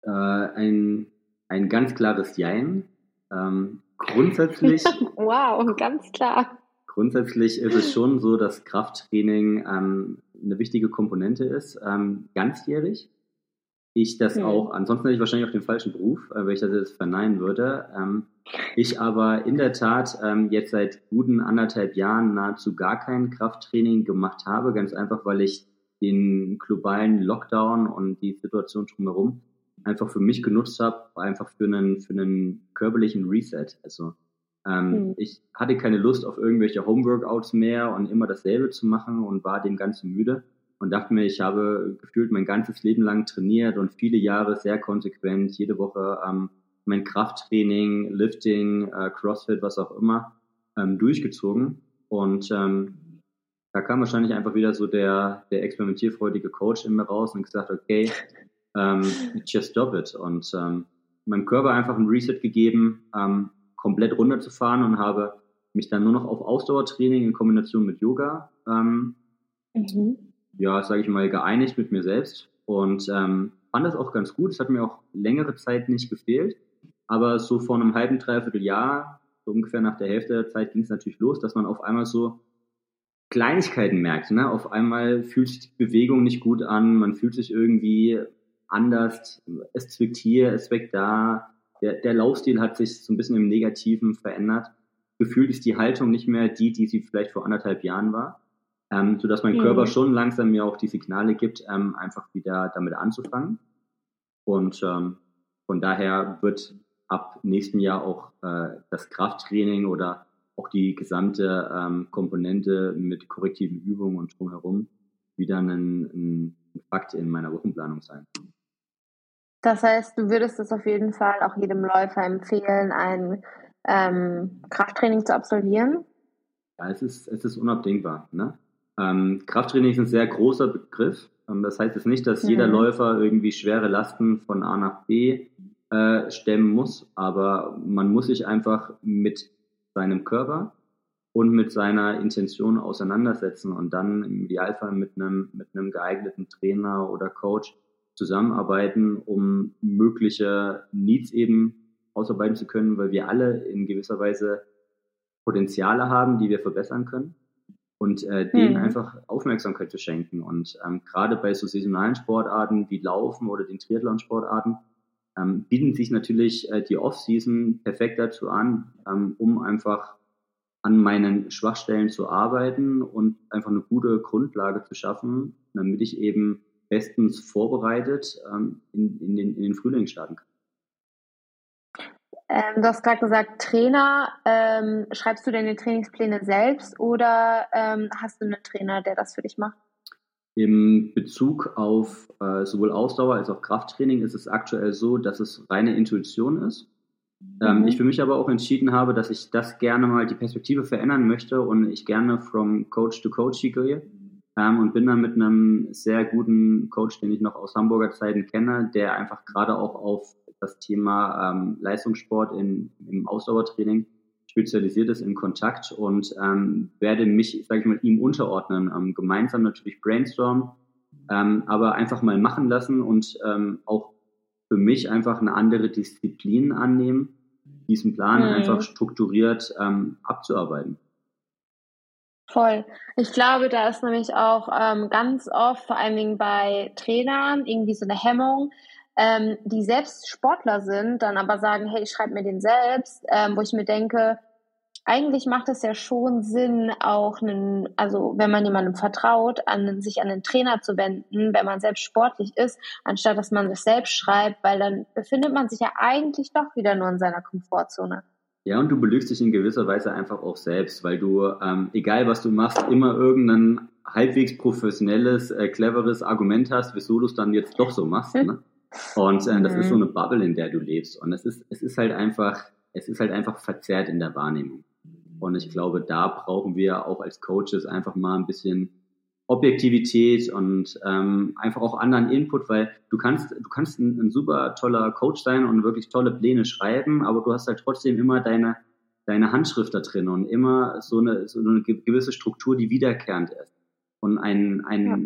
Äh, ein, ein ganz klares Jein. Ähm, grundsätzlich. wow, ganz klar. Grundsätzlich ist es schon so, dass Krafttraining ähm, eine wichtige Komponente ist, ähm, ganzjährig. Ich das hm. auch, ansonsten hätte ich wahrscheinlich auch den falschen Beruf, äh, wenn ich das jetzt verneinen würde. Ähm, ich aber in der Tat ähm, jetzt seit guten anderthalb Jahren nahezu gar kein Krafttraining gemacht habe, ganz einfach, weil ich den globalen Lockdown und die Situation drumherum einfach für mich genutzt habe, einfach für einen, für einen körperlichen Reset. Also ähm, mhm. ich hatte keine Lust auf irgendwelche Homeworkouts mehr und immer dasselbe zu machen und war dem Ganzen müde und dachte mir, ich habe gefühlt mein ganzes Leben lang trainiert und viele Jahre sehr konsequent, jede Woche ähm, mein Krafttraining, Lifting, äh, CrossFit, was auch immer, ähm, durchgezogen. Und ähm, da kam wahrscheinlich einfach wieder so der, der experimentierfreudige Coach in mir raus und gesagt, okay, ähm, just stop it. Und ähm, meinem Körper einfach ein Reset gegeben, ähm, komplett runterzufahren und habe mich dann nur noch auf Ausdauertraining in Kombination mit Yoga, ähm, mhm. ja, sage ich mal, geeinigt mit mir selbst und ähm, fand das auch ganz gut. Es hat mir auch längere Zeit nicht gefehlt. Aber so vor einem halben, dreiviertel Jahr, so ungefähr nach der Hälfte der Zeit, ging es natürlich los, dass man auf einmal so Kleinigkeiten merkt. Ne? Auf einmal fühlt sich die Bewegung nicht gut an, man fühlt sich irgendwie anders, es zwickt hier, es zwickt da. Der, der Laufstil hat sich so ein bisschen im Negativen verändert. Gefühlt ist die Haltung nicht mehr die, die sie vielleicht vor anderthalb Jahren war. Ähm, sodass mein mhm. Körper schon langsam mir auch die Signale gibt, ähm, einfach wieder damit anzufangen. Und ähm, von daher wird ab nächsten Jahr auch äh, das Krafttraining oder auch die gesamte ähm, Komponente mit korrektiven Übungen und drumherum wieder ein, ein Fakt in meiner Wochenplanung sein. Das heißt, du würdest es auf jeden Fall auch jedem Läufer empfehlen, ein ähm, Krafttraining zu absolvieren? Ja, es ist, es ist unabdingbar. Ne? Ähm, Krafttraining ist ein sehr großer Begriff. Ähm, das heißt jetzt nicht, dass mhm. jeder Läufer irgendwie schwere Lasten von A nach B äh, stemmen muss, aber man muss sich einfach mit seinem Körper und mit seiner Intention auseinandersetzen und dann im Idealfall mit einem, mit einem geeigneten Trainer oder Coach zusammenarbeiten, um mögliche Needs eben ausarbeiten zu können, weil wir alle in gewisser Weise Potenziale haben, die wir verbessern können und äh, denen mhm. einfach Aufmerksamkeit zu schenken. Und ähm, gerade bei so saisonalen Sportarten wie Laufen oder den Triathlon-Sportarten ähm, bieten sich natürlich äh, die Off-Season perfekt dazu an, ähm, um einfach an meinen Schwachstellen zu arbeiten und einfach eine gute Grundlage zu schaffen, damit ich eben bestens vorbereitet ähm, in, in, den, in den Frühling starten kann. Ähm, du hast gerade gesagt, Trainer. Ähm, schreibst du deine Trainingspläne selbst oder ähm, hast du einen Trainer, der das für dich macht? Im Bezug auf äh, sowohl Ausdauer als auch Krafttraining ist es aktuell so, dass es reine Intuition ist. Ähm, mhm. Ich für mich aber auch entschieden habe, dass ich das gerne mal die Perspektive verändern möchte und ich gerne from Coach to Coach gehe. Ähm, und bin dann mit einem sehr guten Coach, den ich noch aus Hamburger Zeiten kenne, der einfach gerade auch auf das Thema ähm, Leistungssport in, im Ausdauertraining spezialisiert ist in Kontakt und ähm, werde mich, sage ich mal, ihm unterordnen. Ähm, gemeinsam natürlich brainstormen, ähm, aber einfach mal machen lassen und ähm, auch für mich einfach eine andere Disziplin annehmen, diesen Plan mhm. einfach strukturiert ähm, abzuarbeiten. Voll. Ich glaube, da ist nämlich auch ähm, ganz oft, vor allen Dingen bei Trainern, irgendwie so eine Hemmung, ähm, die selbst Sportler sind, dann aber sagen, hey, ich schreibe mir den selbst, ähm, wo ich mir denke, eigentlich macht es ja schon Sinn, auch einen, also wenn man jemandem vertraut, an sich an einen Trainer zu wenden, wenn man selbst sportlich ist, anstatt dass man das selbst schreibt, weil dann befindet man sich ja eigentlich doch wieder nur in seiner Komfortzone. Ja, und du belügst dich in gewisser Weise einfach auch selbst, weil du, ähm, egal was du machst, immer irgendein halbwegs professionelles, äh, cleveres Argument hast, wieso du es dann jetzt doch so machst. Ne? Und äh, das mhm. ist so mhm. eine Bubble, in der du lebst. Und es ist, es ist halt einfach, es ist halt einfach verzerrt in der Wahrnehmung. Und ich glaube, da brauchen wir auch als Coaches einfach mal ein bisschen Objektivität und ähm, einfach auch anderen Input, weil du kannst, du kannst ein, ein, super toller Coach sein und wirklich tolle Pläne schreiben, aber du hast halt trotzdem immer deine, deine Handschrift da drin und immer so eine, so eine gewisse Struktur, die wiederkehrend ist. Und ein, ein, ja.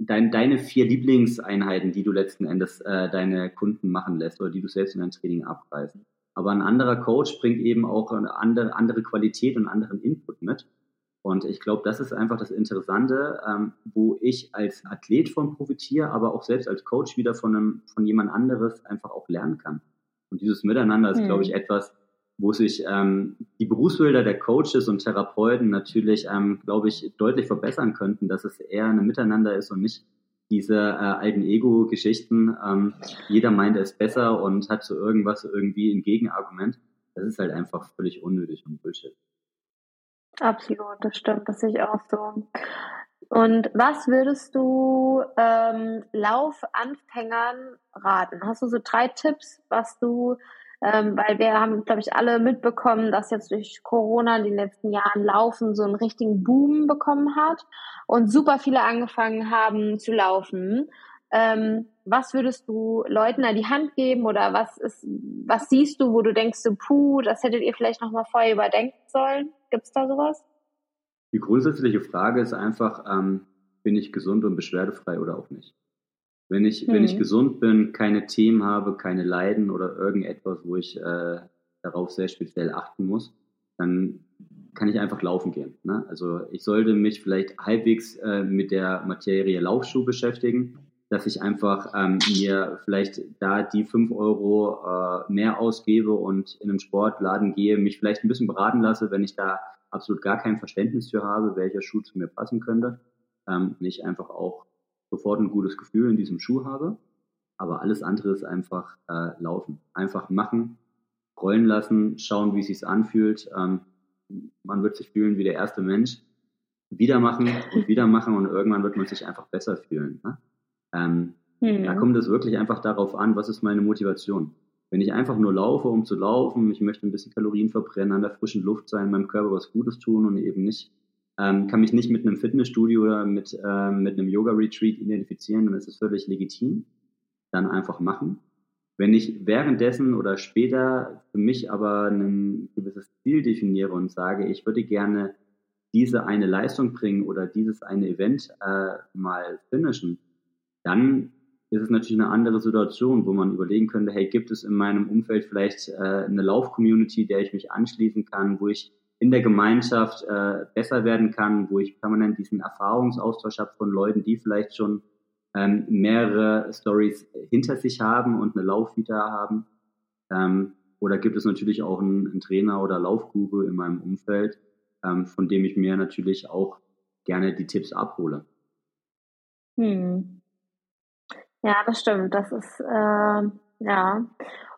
dein, deine vier Lieblingseinheiten, die du letzten Endes äh, deine Kunden machen lässt oder die du selbst in dein Training abreißt. Aber ein anderer Coach bringt eben auch eine andere, andere Qualität und anderen Input mit. Und ich glaube, das ist einfach das Interessante, ähm, wo ich als Athlet von profitiere, aber auch selbst als Coach wieder von, einem, von jemand anderes einfach auch lernen kann. Und dieses Miteinander ist, hm. glaube ich, etwas, wo sich ähm, die Berufsbilder der Coaches und Therapeuten natürlich, ähm, glaube ich, deutlich verbessern könnten, dass es eher ein Miteinander ist und nicht diese äh, alten Ego-Geschichten. Ähm, jeder meint es besser und hat so irgendwas irgendwie ein Gegenargument. Das ist halt einfach völlig unnötig und Bullshit. Absolut, das stimmt, das sehe ich auch so. Und was würdest du ähm, Laufanfängern raten? Hast du so drei Tipps, was du ähm, weil wir haben, glaube ich, alle mitbekommen, dass jetzt durch Corona in den letzten Jahren Laufen so einen richtigen Boom bekommen hat und super viele angefangen haben zu laufen. Ähm, was würdest du Leuten an die Hand geben oder was ist, was siehst du, wo du denkst, so, puh, das hättet ihr vielleicht noch mal vorher überdenken sollen? Gibt's da sowas? Die grundsätzliche Frage ist einfach, ähm, bin ich gesund und beschwerdefrei oder auch nicht? Wenn ich, mhm. wenn ich mhm. gesund bin, keine Themen habe, keine Leiden oder irgendetwas, wo ich äh, darauf sehr speziell achten muss, dann kann ich einfach laufen gehen. Ne? Also ich sollte mich vielleicht halbwegs äh, mit der Materie Laufschuh beschäftigen, dass ich einfach ähm, mir vielleicht da die fünf Euro äh, mehr ausgebe und in einen Sportladen gehe, mich vielleicht ein bisschen beraten lasse, wenn ich da absolut gar kein Verständnis für habe, welcher Schuh zu mir passen könnte. Ähm, nicht einfach auch sofort ein gutes Gefühl in diesem Schuh habe. Aber alles andere ist einfach äh, laufen. Einfach machen, rollen lassen, schauen, wie es sich anfühlt. Ähm, man wird sich fühlen wie der erste Mensch. Wieder machen und wieder machen und irgendwann wird man sich einfach besser fühlen. Ne? Ähm, mhm. Da kommt es wirklich einfach darauf an, was ist meine Motivation. Wenn ich einfach nur laufe, um zu laufen, ich möchte ein bisschen Kalorien verbrennen, an der frischen Luft sein, meinem Körper was Gutes tun und eben nicht ähm, kann mich nicht mit einem Fitnessstudio oder mit, äh, mit einem Yoga-Retreat identifizieren, dann ist es völlig legitim. Dann einfach machen. Wenn ich währenddessen oder später für mich aber ein gewisses Ziel definiere und sage, ich würde gerne diese eine Leistung bringen oder dieses eine Event äh, mal finishen, dann ist es natürlich eine andere Situation, wo man überlegen könnte, hey, gibt es in meinem Umfeld vielleicht äh, eine Lauf-Community, der ich mich anschließen kann, wo ich in der Gemeinschaft äh, besser werden kann, wo ich permanent diesen Erfahrungsaustausch habe von Leuten, die vielleicht schon ähm, mehrere Stories hinter sich haben und eine Laufvita haben. Ähm, oder gibt es natürlich auch einen, einen Trainer oder Laufguru in meinem Umfeld, ähm, von dem ich mir natürlich auch gerne die Tipps abhole. Hm. Ja, das stimmt. Das ist äh, ja.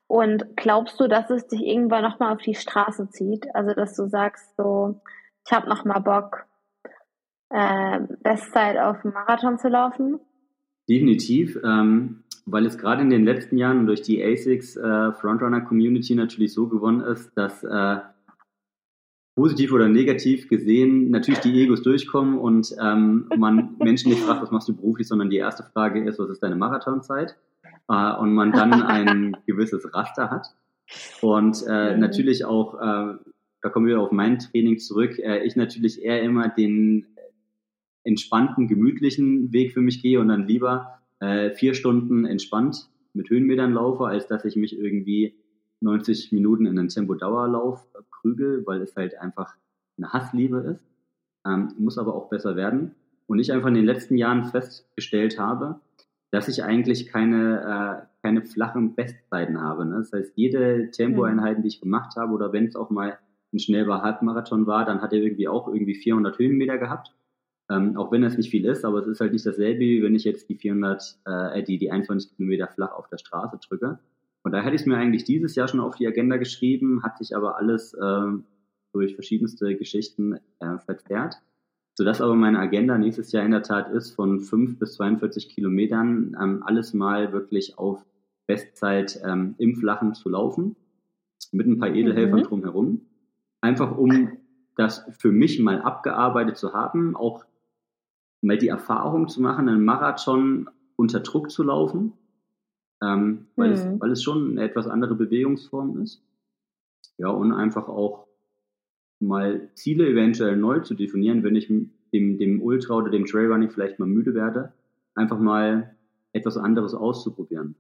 Und glaubst du, dass es dich irgendwann nochmal auf die Straße zieht? Also, dass du sagst, so, ich habe nochmal Bock, äh, Bestzeit auf dem Marathon zu laufen? Definitiv, ähm, weil es gerade in den letzten Jahren durch die ASICS äh, Frontrunner Community natürlich so gewonnen ist, dass äh, positiv oder negativ gesehen natürlich die Egos durchkommen und ähm, man Menschen nicht fragt, was machst du beruflich, sondern die erste Frage ist, was ist deine Marathonzeit? äh, und man dann ein gewisses Raster hat. Und äh, natürlich auch, äh, da kommen wir auf mein Training zurück, äh, ich natürlich eher immer den entspannten, gemütlichen Weg für mich gehe und dann lieber äh, vier Stunden entspannt mit Höhenmetern laufe, als dass ich mich irgendwie 90 Minuten in einen Tempo-Dauerlauf prügel, weil es halt einfach eine Hassliebe ist. Ähm, muss aber auch besser werden. Und ich einfach in den letzten Jahren festgestellt habe, dass ich eigentlich keine, äh, keine flachen Bestzeiten habe. Ne? Das heißt, jede Tempoeinheiten, die ich gemacht habe, oder wenn es auch mal ein schneller Halbmarathon war, dann hat er irgendwie auch irgendwie 400 Höhenmeter gehabt. Ähm, auch wenn das nicht viel ist, aber es ist halt nicht dasselbe, wie wenn ich jetzt die 400, äh, die, die 21 Kilometer flach auf der Straße drücke. Und da hätte ich es mir eigentlich dieses Jahr schon auf die Agenda geschrieben, hat sich aber alles äh, durch verschiedenste Geschichten äh, verzerrt. Sodass aber meine Agenda nächstes Jahr in der Tat ist, von 5 bis 42 Kilometern ähm, alles mal wirklich auf Bestzeit ähm, im Flachen zu laufen, mit ein paar Edelhelfern mhm. drumherum. Einfach um das für mich mal abgearbeitet zu haben, auch mal die Erfahrung zu machen, einen Marathon unter Druck zu laufen, ähm, weil, mhm. es, weil es schon eine etwas andere Bewegungsform ist. Ja, und einfach auch mal Ziele eventuell neu zu definieren, wenn ich dem, dem Ultra oder dem Trailrunning vielleicht mal müde werde, einfach mal etwas anderes auszuprobieren.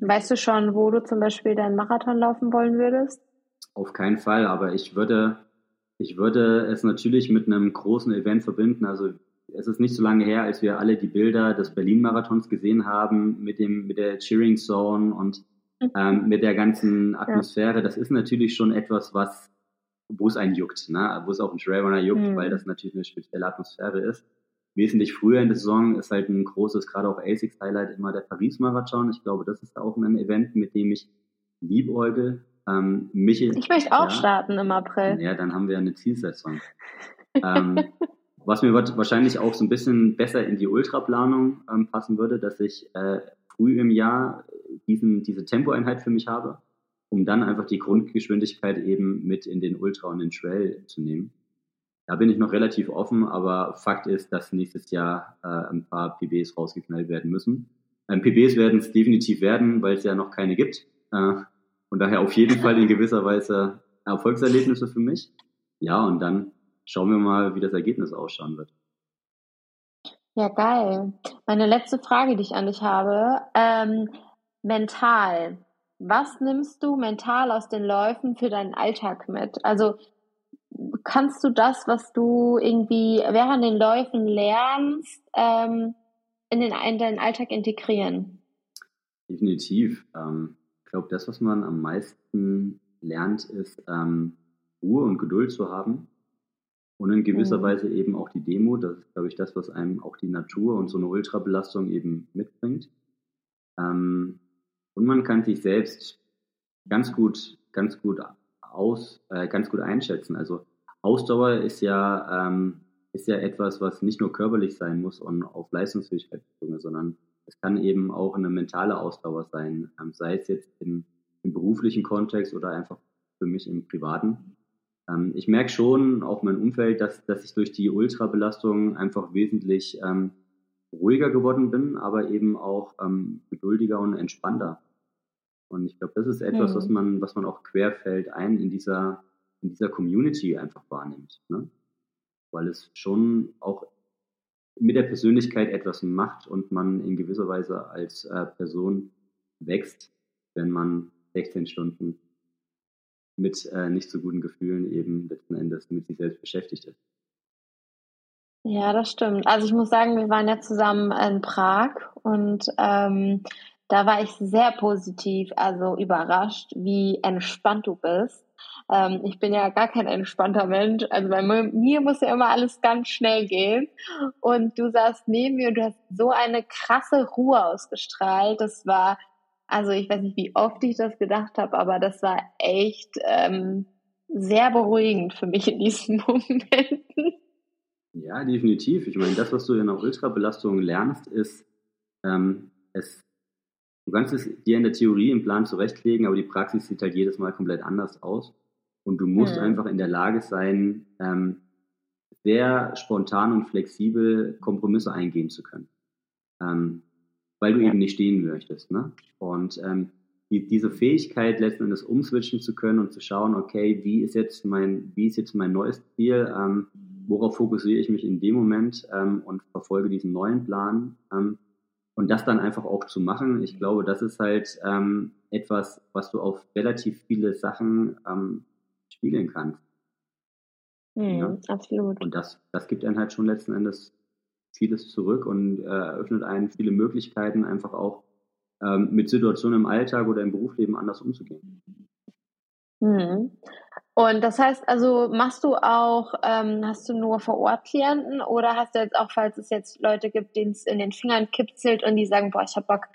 Weißt du schon, wo du zum Beispiel deinen Marathon laufen wollen würdest? Auf keinen Fall, aber ich würde, ich würde es natürlich mit einem großen Event verbinden. Also es ist nicht so lange her, als wir alle die Bilder des Berlin-Marathons gesehen haben mit dem, mit der Cheering Zone und mhm. ähm, mit der ganzen Atmosphäre. Ja. Das ist natürlich schon etwas, was, wo es einen juckt, ne? wo es auch ein Trailrunner juckt, mhm. weil das natürlich eine spezielle Atmosphäre ist. Wesentlich früher in der Saison ist halt ein großes, gerade auch ASICS-Highlight immer der Paris-Marathon. Ich glaube, das ist auch ein Event, mit dem ich liebäugel. Ähm, Michel, ich möchte auch ja, starten im April. Ja, dann haben wir eine Zielsetzung. ähm, was mir wahrscheinlich auch so ein bisschen besser in die Ultraplanung ähm, passen würde, dass ich äh, früh im Jahr diesen, diese Tempoeinheit für mich habe, um dann einfach die Grundgeschwindigkeit eben mit in den Ultra und den Trail zu nehmen. Da bin ich noch relativ offen, aber Fakt ist, dass nächstes Jahr äh, ein paar PBs rausgeknallt werden müssen. Ähm, PBs werden es definitiv werden, weil es ja noch keine gibt. Äh, und daher auf jeden Fall in gewisser Weise Erfolgserlebnisse für mich. Ja, und dann schauen wir mal, wie das Ergebnis ausschauen wird. Ja, geil. Meine letzte Frage, die ich an dich habe. Ähm, mental. Was nimmst du mental aus den Läufen für deinen Alltag mit? Also kannst du das, was du irgendwie während den Läufen lernst, ähm, in, den, in deinen Alltag integrieren? Definitiv. Ähm, glaube, das, was man am meisten lernt, ist ähm, Ruhe und Geduld zu haben. Und in gewisser mhm. Weise eben auch die Demo. Das ist, glaube ich, das, was einem auch die Natur und so eine Ultrabelastung eben mitbringt. Ähm, und man kann sich selbst ganz gut, ganz gut aus, äh, ganz gut einschätzen. Also Ausdauer ist ja, ähm, ist ja etwas, was nicht nur körperlich sein muss und auf Leistungsfähigkeit bezogen ist, sondern es kann eben auch eine mentale Ausdauer sein, ähm, sei es jetzt im, im beruflichen Kontext oder einfach für mich im privaten. Ähm, ich merke schon, auch mein Umfeld, dass, dass ich durch die Ultrabelastung einfach wesentlich ähm, ruhiger geworden bin, aber eben auch ähm, geduldiger und entspannter. Und ich glaube, das ist etwas, mhm. was man, was man auch querfeld ein in dieser, in dieser Community einfach wahrnimmt. Ne? Weil es schon auch mit der Persönlichkeit etwas macht und man in gewisser Weise als äh, Person wächst, wenn man 16 Stunden mit äh, nicht so guten Gefühlen eben letzten Endes mit sich selbst beschäftigt ist. Ja, das stimmt. Also ich muss sagen, wir waren ja zusammen in Prag und ähm, da war ich sehr positiv, also überrascht, wie entspannt du bist. Ähm, ich bin ja gar kein entspannter Mensch. Also bei mir muss ja immer alles ganz schnell gehen. Und du saßt neben mir und du hast so eine krasse Ruhe ausgestrahlt. Das war, also ich weiß nicht, wie oft ich das gedacht habe, aber das war echt ähm, sehr beruhigend für mich in diesen Momenten. Ja, definitiv. Ich meine, das, was du in der Ultrabelastung lernst, ist, ähm, es, du kannst es dir in der Theorie im Plan zurechtlegen, aber die Praxis sieht halt jedes Mal komplett anders aus. Und du musst mhm. einfach in der Lage sein, ähm, sehr spontan und flexibel Kompromisse eingehen zu können. Ähm, weil du eben nicht stehen möchtest. Ne? Und ähm, die, diese Fähigkeit letzten Endes umswitchen zu können und zu schauen, okay, wie ist jetzt mein, wie ist jetzt mein neues Ziel, ähm, worauf fokussiere ich mich in dem Moment ähm, und verfolge diesen neuen Plan ähm, und das dann einfach auch zu machen. Ich glaube, das ist halt ähm, etwas, was du auf relativ viele Sachen ähm, spiegeln kannst. Mhm, ja? Absolut. Und das, das gibt einen halt schon letzten Endes vieles zurück und äh, eröffnet einen viele Möglichkeiten, einfach auch ähm, mit Situationen im Alltag oder im Berufsleben anders umzugehen. Mhm. Und das heißt also, machst du auch, ähm, hast du nur vor Ort Klienten oder hast du jetzt auch, falls es jetzt Leute gibt, denen es in den Fingern kitzelt und die sagen, boah, ich hab Bock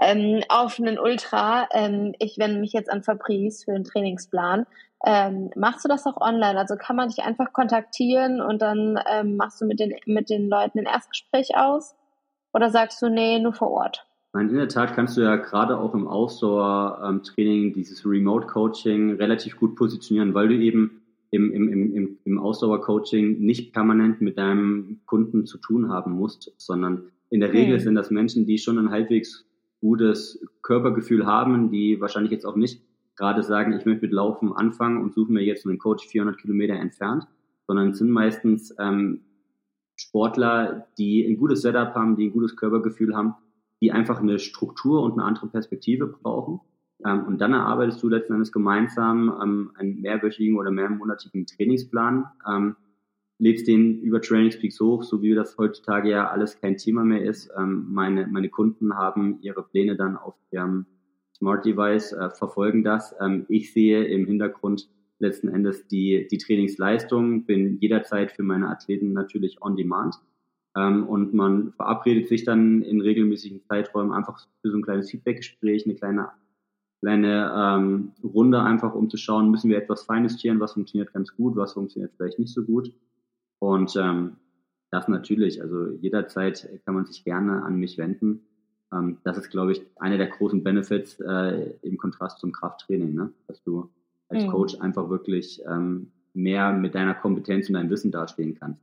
ähm, auf einen Ultra, ähm, ich wende mich jetzt an Fabrice für einen Trainingsplan. Ähm, machst du das auch online? Also kann man dich einfach kontaktieren und dann ähm, machst du mit den, mit den Leuten ein Erstgespräch aus? Oder sagst du, nee, nur vor Ort? Nein, in der Tat kannst du ja gerade auch im Ausdauer-Training dieses Remote-Coaching relativ gut positionieren, weil du eben im, im, im, im Ausdauer-Coaching nicht permanent mit deinem Kunden zu tun haben musst, sondern in der Regel hm. sind das Menschen, die schon ein halbwegs gutes Körpergefühl haben, die wahrscheinlich jetzt auch nicht gerade sagen, ich möchte mit Laufen anfangen und suche mir jetzt einen Coach 400 Kilometer entfernt, sondern es sind meistens ähm, Sportler, die ein gutes Setup haben, die ein gutes Körpergefühl haben die einfach eine Struktur und eine andere Perspektive brauchen. Ähm, und dann erarbeitest du letzten Endes gemeinsam ähm, einen mehrwöchigen oder mehrmonatigen Trainingsplan, ähm, lädst den über Trainingspeaks hoch, so wie das heutzutage ja alles kein Thema mehr ist. Ähm, meine, meine Kunden haben ihre Pläne dann auf ihrem Smart Device, äh, verfolgen das. Ähm, ich sehe im Hintergrund letzten Endes die, die Trainingsleistung, bin jederzeit für meine Athleten natürlich on demand. Ähm, und man verabredet sich dann in regelmäßigen Zeiträumen einfach für so ein kleines Feedbackgespräch, eine kleine, kleine ähm, Runde einfach, um zu schauen, müssen wir etwas feinjustieren, was funktioniert ganz gut, was funktioniert vielleicht nicht so gut. Und ähm, das natürlich, also jederzeit kann man sich gerne an mich wenden. Ähm, das ist, glaube ich, einer der großen Benefits äh, im Kontrast zum Krafttraining, ne? dass du als mhm. Coach einfach wirklich ähm, mehr mit deiner Kompetenz und deinem Wissen dastehen kannst.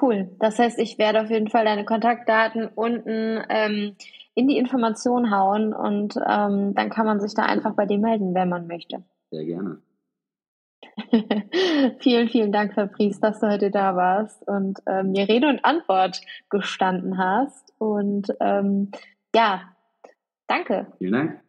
Cool. Das heißt, ich werde auf jeden Fall deine Kontaktdaten unten ähm, in die Information hauen und ähm, dann kann man sich da einfach bei dir melden, wenn man möchte. Sehr gerne. vielen, vielen Dank, Fabrice, dass du heute da warst und ähm, mir Rede und Antwort gestanden hast. Und ähm, ja, danke. Vielen Dank.